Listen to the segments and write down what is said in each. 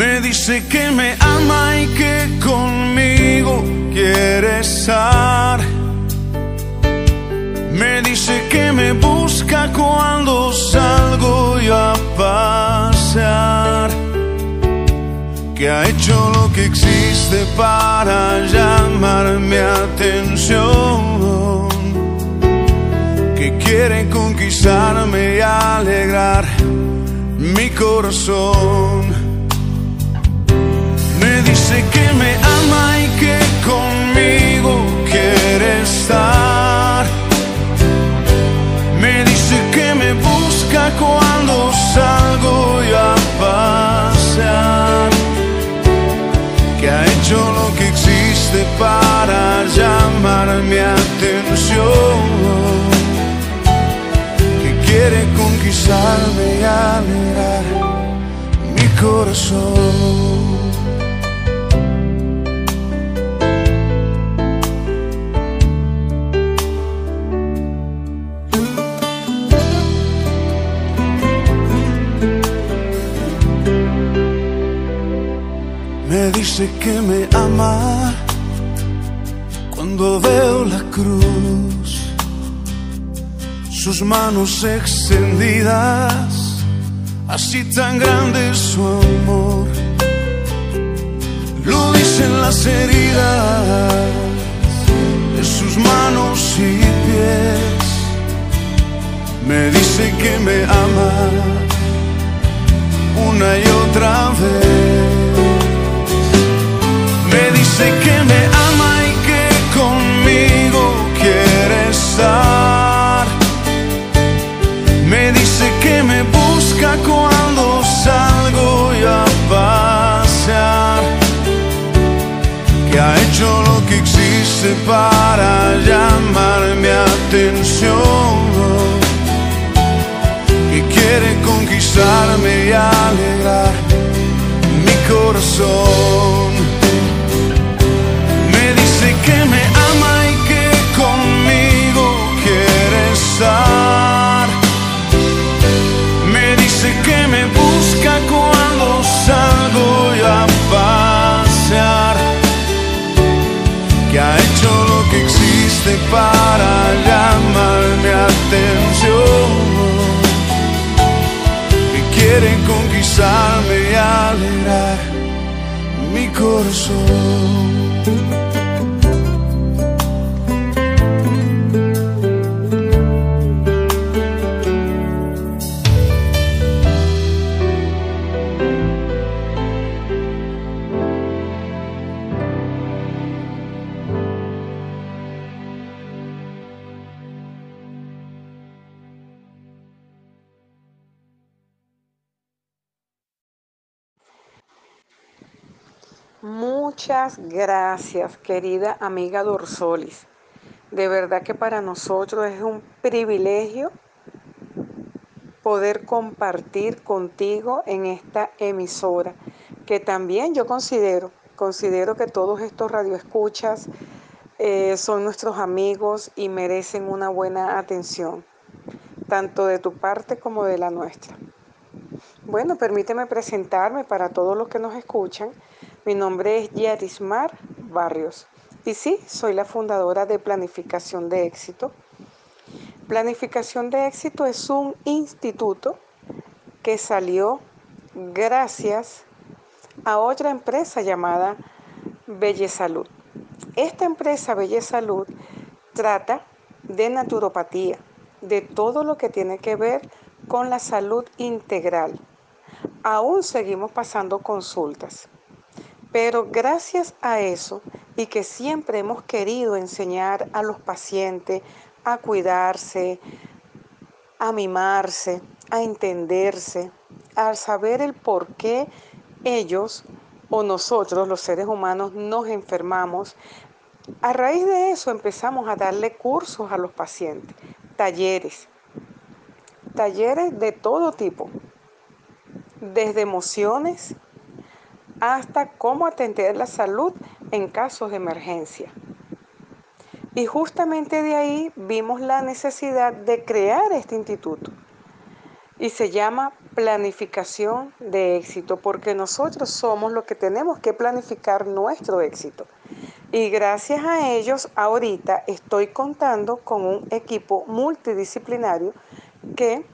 Me dice que me ama y que conmigo quiere estar. Me dice que me busca cuando salgo yo a pasear. Que ha hecho lo que existe para llamar mi atención. Que quiere conquistarme y alegrar mi corazón. Que quiere conquistarme y alegrar mi corazón. Me dice que me ama cuando veo la cruz, sus manos extendidas, así tan grande su amor. Lo dicen las heridas de sus manos y pies. Me dice que me ama una y otra vez. Me dice que me ama Me dice que me ama y que conmigo quiere estar. Me dice que me busca cuando salgo a pasear. Que ha hecho lo que existe para corazón. Muchas gracias, querida amiga Dorsolis. De verdad que para nosotros es un privilegio poder compartir contigo en esta emisora, que también yo considero, considero que todos estos radioescuchas eh, son nuestros amigos y merecen una buena atención, tanto de tu parte como de la nuestra. Bueno, permíteme presentarme para todos los que nos escuchan. Mi nombre es Yarismar Barrios y sí, soy la fundadora de Planificación de Éxito. Planificación de Éxito es un instituto que salió gracias a otra empresa llamada Bellesalud. Esta empresa Bellesalud trata de naturopatía, de todo lo que tiene que ver con la salud integral. Aún seguimos pasando consultas. Pero gracias a eso y que siempre hemos querido enseñar a los pacientes a cuidarse, a mimarse, a entenderse, al saber el por qué ellos o nosotros, los seres humanos, nos enfermamos, a raíz de eso empezamos a darle cursos a los pacientes, talleres, talleres de todo tipo, desde emociones hasta cómo atender la salud en casos de emergencia. Y justamente de ahí vimos la necesidad de crear este instituto. Y se llama planificación de éxito, porque nosotros somos los que tenemos que planificar nuestro éxito. Y gracias a ellos, ahorita estoy contando con un equipo multidisciplinario que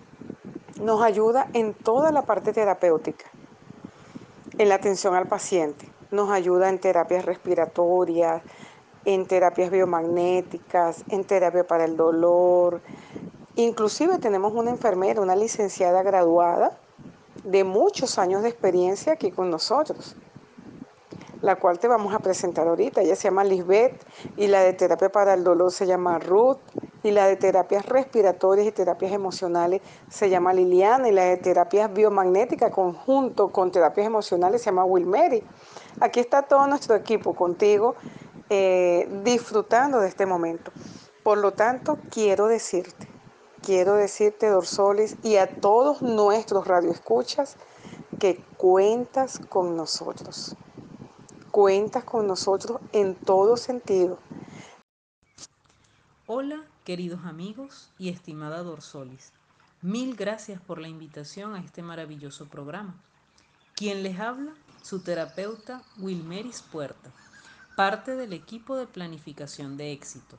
nos ayuda en toda la parte terapéutica, en la atención al paciente, nos ayuda en terapias respiratorias, en terapias biomagnéticas, en terapia para el dolor. Inclusive tenemos una enfermera, una licenciada graduada de muchos años de experiencia aquí con nosotros, la cual te vamos a presentar ahorita. Ella se llama Lisbeth y la de terapia para el dolor se llama Ruth y la de terapias respiratorias y terapias emocionales se llama Liliana y la de terapias biomagnéticas conjunto con terapias emocionales se llama Wilmary. Aquí está todo nuestro equipo contigo eh, disfrutando de este momento. Por lo tanto, quiero decirte, quiero decirte, Dorsolis, y a todos nuestros radioescuchas, que cuentas con nosotros. Cuentas con nosotros en todo sentido. Hola, queridos amigos y estimada Dorsolis. Mil gracias por la invitación a este maravilloso programa. Quien les habla, su terapeuta Wilmeris Puerta parte del equipo de planificación de éxito.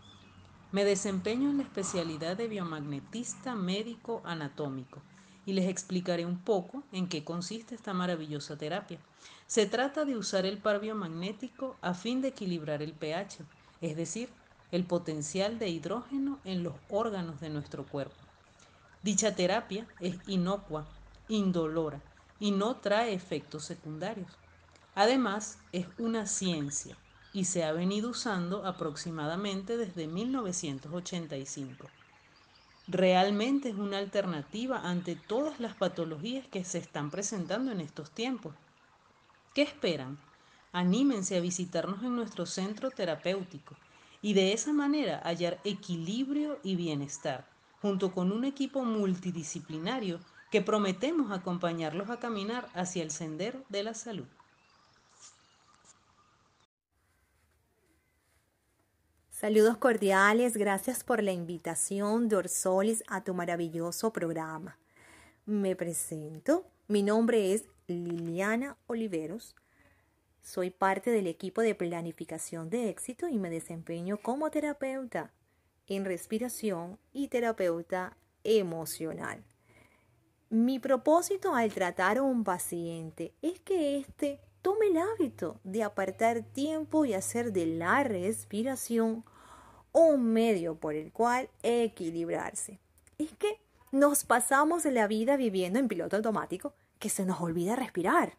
Me desempeño en la especialidad de biomagnetista médico anatómico y les explicaré un poco en qué consiste esta maravillosa terapia. Se trata de usar el par biomagnético a fin de equilibrar el pH, es decir, el potencial de hidrógeno en los órganos de nuestro cuerpo. Dicha terapia es inocua, indolora y no trae efectos secundarios. Además, es una ciencia y se ha venido usando aproximadamente desde 1985. Realmente es una alternativa ante todas las patologías que se están presentando en estos tiempos. ¿Qué esperan? Anímense a visitarnos en nuestro centro terapéutico y de esa manera hallar equilibrio y bienestar, junto con un equipo multidisciplinario que prometemos acompañarlos a caminar hacia el sendero de la salud. Saludos cordiales, gracias por la invitación, Dorsolis, a tu maravilloso programa. Me presento, mi nombre es Liliana Oliveros, soy parte del equipo de planificación de éxito y me desempeño como terapeuta en respiración y terapeuta emocional. Mi propósito al tratar a un paciente es que éste tome el hábito de apartar tiempo y hacer de la respiración un medio por el cual equilibrarse. Es que nos pasamos la vida viviendo en piloto automático que se nos olvida respirar.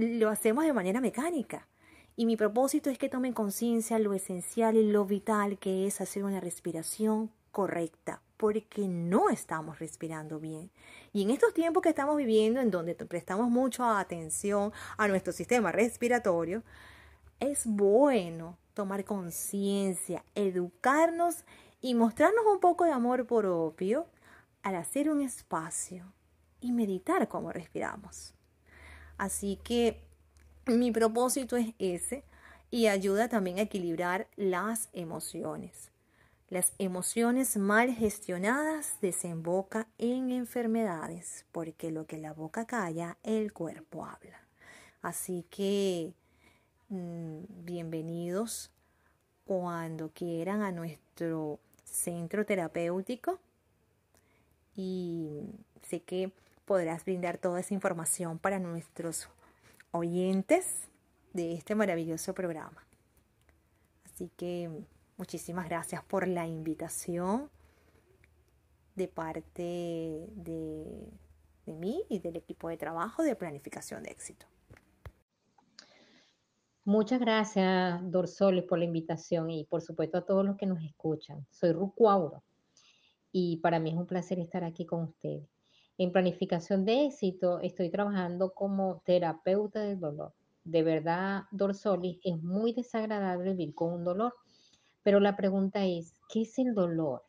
Lo hacemos de manera mecánica. Y mi propósito es que tomen conciencia lo esencial y lo vital que es hacer una respiración correcta, porque no estamos respirando bien. Y en estos tiempos que estamos viviendo, en donde prestamos mucha atención a nuestro sistema respiratorio, es bueno tomar conciencia, educarnos y mostrarnos un poco de amor propio al hacer un espacio y meditar cómo respiramos. Así que mi propósito es ese y ayuda también a equilibrar las emociones. Las emociones mal gestionadas desembocan en enfermedades, porque lo que la boca calla, el cuerpo habla. Así que mm, bienvenidos cuando quieran a nuestro centro terapéutico y sé que podrás brindar toda esa información para nuestros oyentes de este maravilloso programa. Así que Muchísimas gracias por la invitación de parte de, mí y del equipo de trabajo de planificación de éxito. Muchas gracias, Dorsoli, por la invitación y por supuesto a todos los que nos escuchan. Soy Rucuauro y para mí es un placer estar aquí con ustedes. En planificación de éxito estoy trabajando como terapeuta del dolor. De verdad, Dorsolis, es muy desagradable vivir con un dolor. Pero la pregunta es, ¿qué es el dolor?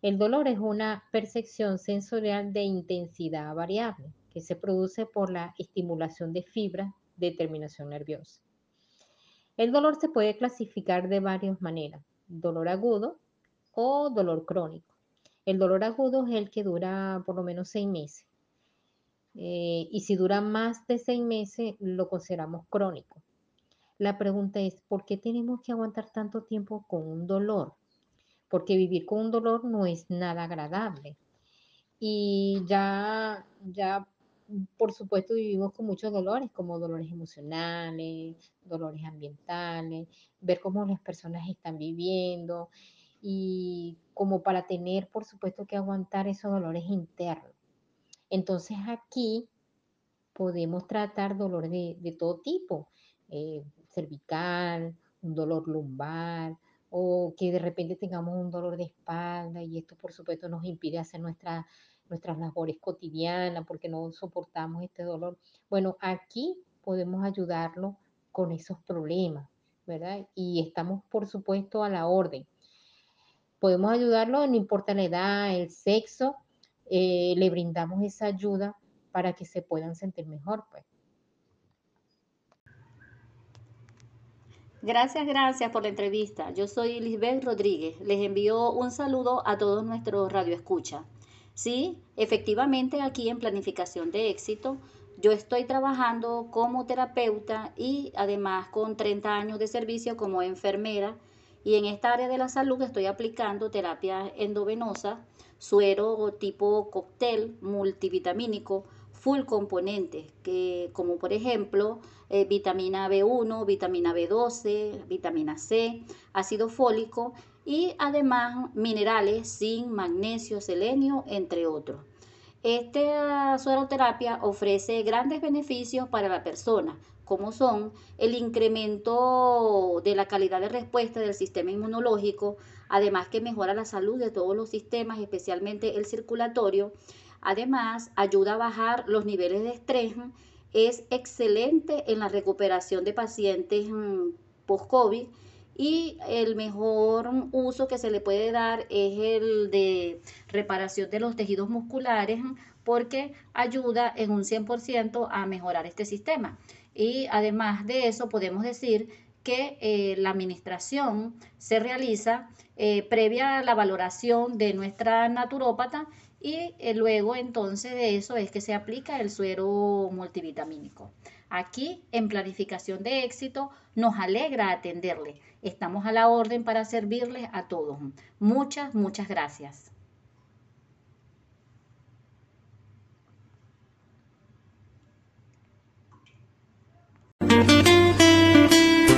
El dolor es una percepción sensorial de intensidad variable que se produce por la estimulación de fibras de terminación nerviosa. El dolor se puede clasificar de varias maneras, dolor agudo o dolor crónico. El dolor agudo es el que dura por lo menos seis meses. Eh, y si dura más de seis meses, lo consideramos crónico. La pregunta es, ¿por qué tenemos que aguantar tanto tiempo con un dolor? Porque vivir con un dolor no es nada agradable. Y ya, ya por supuesto, vivimos con muchos dolores, como dolores emocionales, dolores ambientales, ver cómo las personas están viviendo y como para tener, por supuesto, que aguantar esos dolores internos. Entonces aquí podemos tratar dolores de, todo tipo, eh, cervical, un dolor lumbar, o que de repente tengamos un dolor de espalda y esto por supuesto nos impide hacer nuestra nuestras labores cotidianas, porque no soportamos este dolor. Bueno, aquí podemos ayudarlo con esos problemas, ¿verdad? Y estamos, por supuesto, a la orden. Podemos ayudarlo, no importa la edad, el sexo, eh, le brindamos esa ayuda para que se puedan sentir mejor, pues. Gracias, gracias por la entrevista. Yo soy Lisbeth Rodríguez. Les envío un saludo a todos nuestros radioescuchas. Sí, efectivamente aquí en planificación de éxito yo estoy trabajando como terapeuta y además con 30 años de servicio como enfermera y en esta área de la salud estoy aplicando terapia endovenosa, suero tipo cóctel multivitamínico, full componentes, que como por ejemplo eh, vitamina B1, vitamina B12, vitamina C, ácido fólico y además minerales, zinc, magnesio, selenio, entre otros. Esta sueroterapia ofrece grandes beneficios para la persona, como son el incremento de la calidad de respuesta del sistema inmunológico, además que mejora la salud de todos los sistemas, especialmente el circulatorio. Además, ayuda a bajar los niveles de estrés. Es excelente en la recuperación de pacientes mm, post-COVID y el mejor uso que se le puede dar es el de reparación de los tejidos musculares porque ayuda en un 100% a mejorar este sistema. Y además de eso podemos decir que eh, la administración se realiza eh, previa a la valoración de nuestra naturópata y eh, luego entonces de eso es que se aplica el suero multivitamínico. Aquí en planificación de éxito nos alegra atenderle. Estamos a la orden para servirles a todos. Muchas, muchas gracias.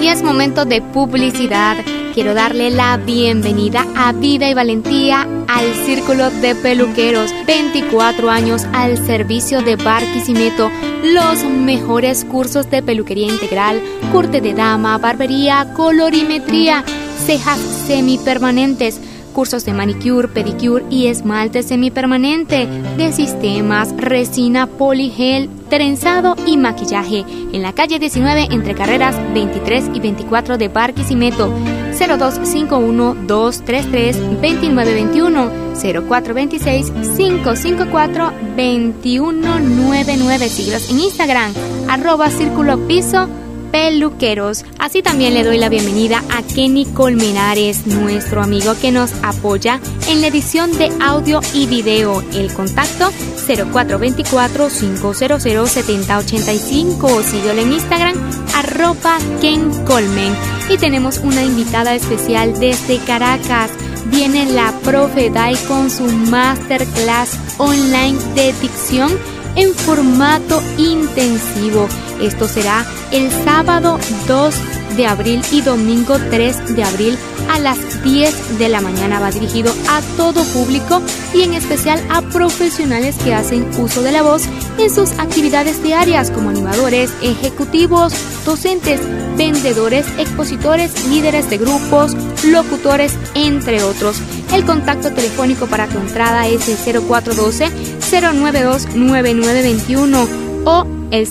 Y es momento de publicidad quiero darle la bienvenida a Vida y Valentía al Círculo de Peluqueros. 24 años al servicio de Barquisimeto. Los mejores cursos de peluquería integral, corte de dama, barbería, colorimetría, cejas semipermanentes cursos de manicure, pedicure y esmalte semipermanente, de sistemas, resina, poligel, trenzado y maquillaje. En la calle 19 entre carreras 23 y 24 de Barquisimeto. 0251-233-2921, 0426-554-2199. Siglos en Instagram, arroba círculo piso peluqueros. Así también le doy la bienvenida a Kenny Colmenares, nuestro amigo que nos apoya en la edición de audio y video. El contacto 0424-500-7085. Síguelo en Instagram, arroba Ken Colmen. Y tenemos una invitada especial desde Caracas. Viene la profe Dai con su masterclass online de dicción en formato intensivo. Esto será el sábado 2 de abril y domingo 3 de abril a las 10 de la mañana. Va dirigido a todo público y en especial a profesionales que hacen uso de la voz en sus actividades diarias como animadores, ejecutivos, docentes, vendedores, expositores, líderes de grupos, locutores, entre otros. El contacto telefónico para tu entrada es el 0412-092-9921 o el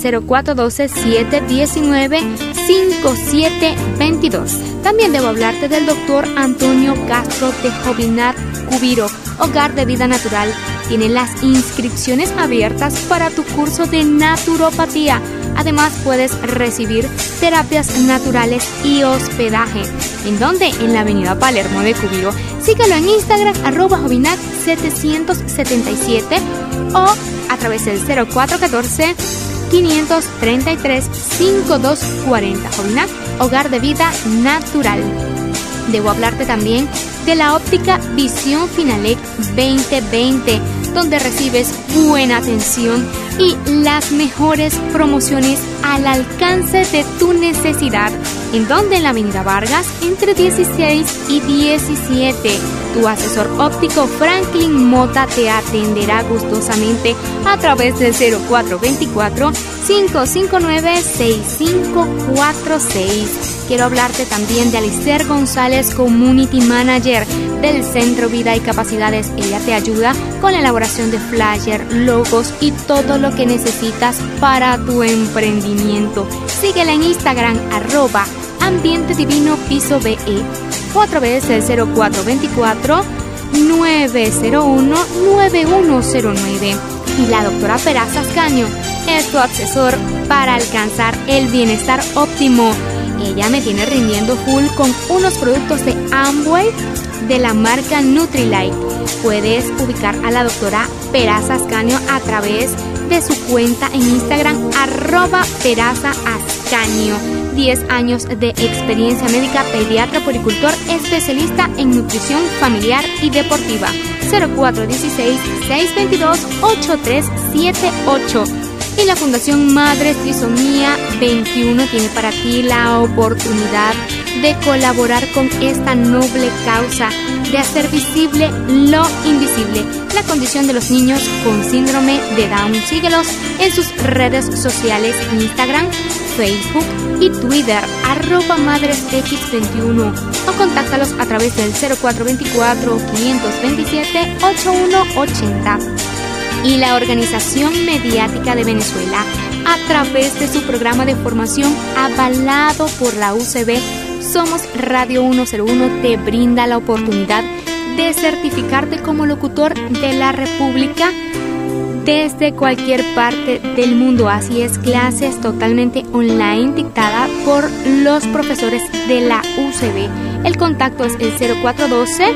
0412-719-5722. También debo hablarte del doctor Antonio Castro de Jovinat Cubiro, Hogar de Vida Natural. Tiene las inscripciones abiertas para tu curso de naturopatía. Además puedes recibir terapias naturales y hospedaje. ¿En dónde? En la avenida Palermo de Cubiro. Síguelo en Instagram arroba Jovinat 777 o a través del 0414 533 5240. Jovinac, Hogar de Vida Natural. Debo hablarte también de la óptica Visión Finalec 2020, donde recibes buena atención y las mejores promociones al alcance de tu necesidad. ¿En donde En la Avenida Vargas, entre 16 y 17. Tu asesor óptico Franklin Mota te atenderá gustosamente a través del 0424-559-6546. Quiero hablarte también de Alicer González, Community Manager del Centro Vida y Capacidades. Ella te ayuda con la elaboración de flyer, logos y todo lo que necesitas para tu emprendimiento. Síguela en Instagram, arroba Ambiente Divino Piso BE o a través del 0424 901 9109. Y la doctora Peraza Ascaño es tu asesor para alcanzar el bienestar óptimo. Ella me tiene rindiendo full con unos productos de Amway de la marca Nutrilite. Puedes ubicar a la doctora Peraza Ascaño a través de su cuenta en Instagram Peraza Ascaño 10 años de experiencia médica, pediatra, poricultor, especialista en nutrición familiar y deportiva. 0416-622-8378. Y la Fundación Madres Trisomía 21 tiene para ti la oportunidad de colaborar con esta noble causa de hacer visible lo invisible, la condición de los niños con síndrome de Down. Síguelos en sus redes sociales, Instagram, Facebook y Twitter, arroba madresx21 o contáctalos a través del 0424-527-8180. Y la Organización Mediática de Venezuela, a través de su programa de formación avalado por la UCB, Somos Radio 101, te brinda la oportunidad de certificarte como locutor de la República desde cualquier parte del mundo. Así es, clases totalmente online dictada por los profesores de la UCB. El contacto es el 0412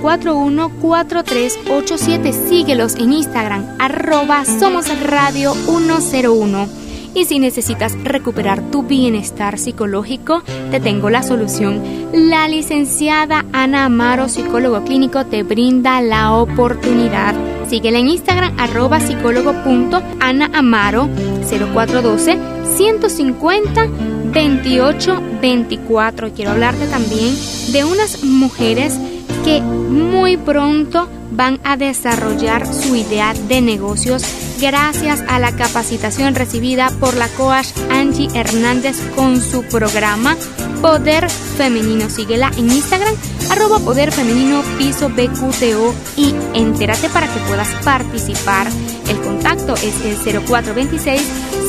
041 4387. Síguelos en Instagram, arroba Somos Radio 101. Y si necesitas recuperar tu bienestar psicológico, te tengo la solución. La licenciada Ana Amaro, psicólogo clínico, te brinda la oportunidad. Síguela en Instagram, arroba psicólogo.anaamaro 0412 150 2824. Quiero hablarte también de unas mujeres que muy pronto van a desarrollar su idea de negocios gracias a la capacitación recibida por la coach Angie Hernández con su programa Poder Femenino. Síguela en Instagram, arroba Poder Femenino Piso BQTO y entérate para que puedas participar. El contacto es el 0426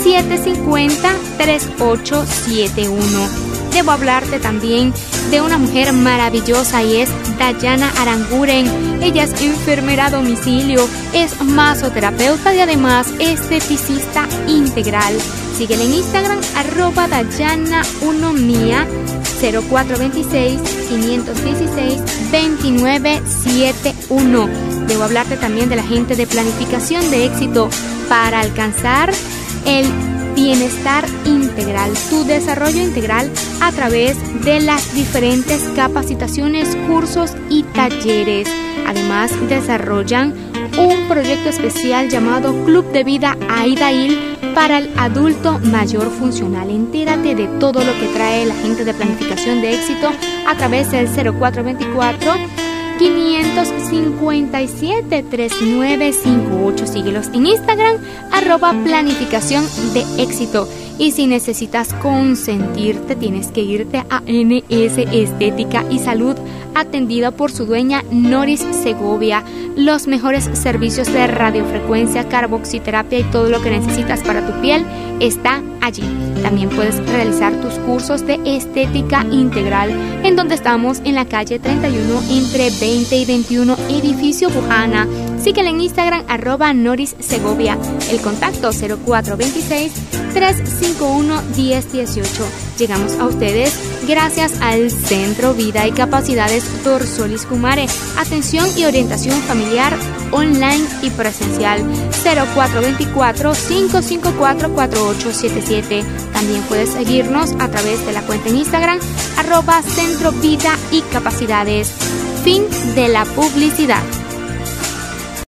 750 3871 debo hablarte también de una mujer maravillosa y es Dayana Aranguren. Ella es enfermera a domicilio, es masoterapeuta y además esteticista integral. Síguela en Instagram arroba Dayana 1 mía 0426 516 2971. Debo hablarte también de la gente de planificación de éxito para alcanzar el bienestar integral, tu desarrollo integral a través de las diferentes capacitaciones, cursos y talleres. Además, desarrollan un proyecto especial llamado Club de Vida Aidail para el adulto mayor funcional. Entérate de todo lo que trae la gente de planificación de éxito a través del 0424 557 3958. Síguelos en Instagram, arroba planificación de éxito. Y si necesitas consentirte, tienes que irte a NS Estética y Salud, atendida por su dueña Noris Segovia. Los mejores servicios de radiofrecuencia, carboxiterapia y todo lo que necesitas para tu piel está allí. También puedes realizar tus cursos de estética integral, en donde estamos en la calle 31 entre 20 y 21, edificio Bujana. Síguela en Instagram, arroba Noris Segovia. El contacto 0426 351 1018. Llegamos a ustedes gracias al Centro Vida y Capacidades Dorsolis Kumare. Atención y orientación familiar online y presencial 0424 554 4877. También puedes seguirnos a través de la cuenta en Instagram arroba Centro Vida y Capacidades. Fin de la publicidad.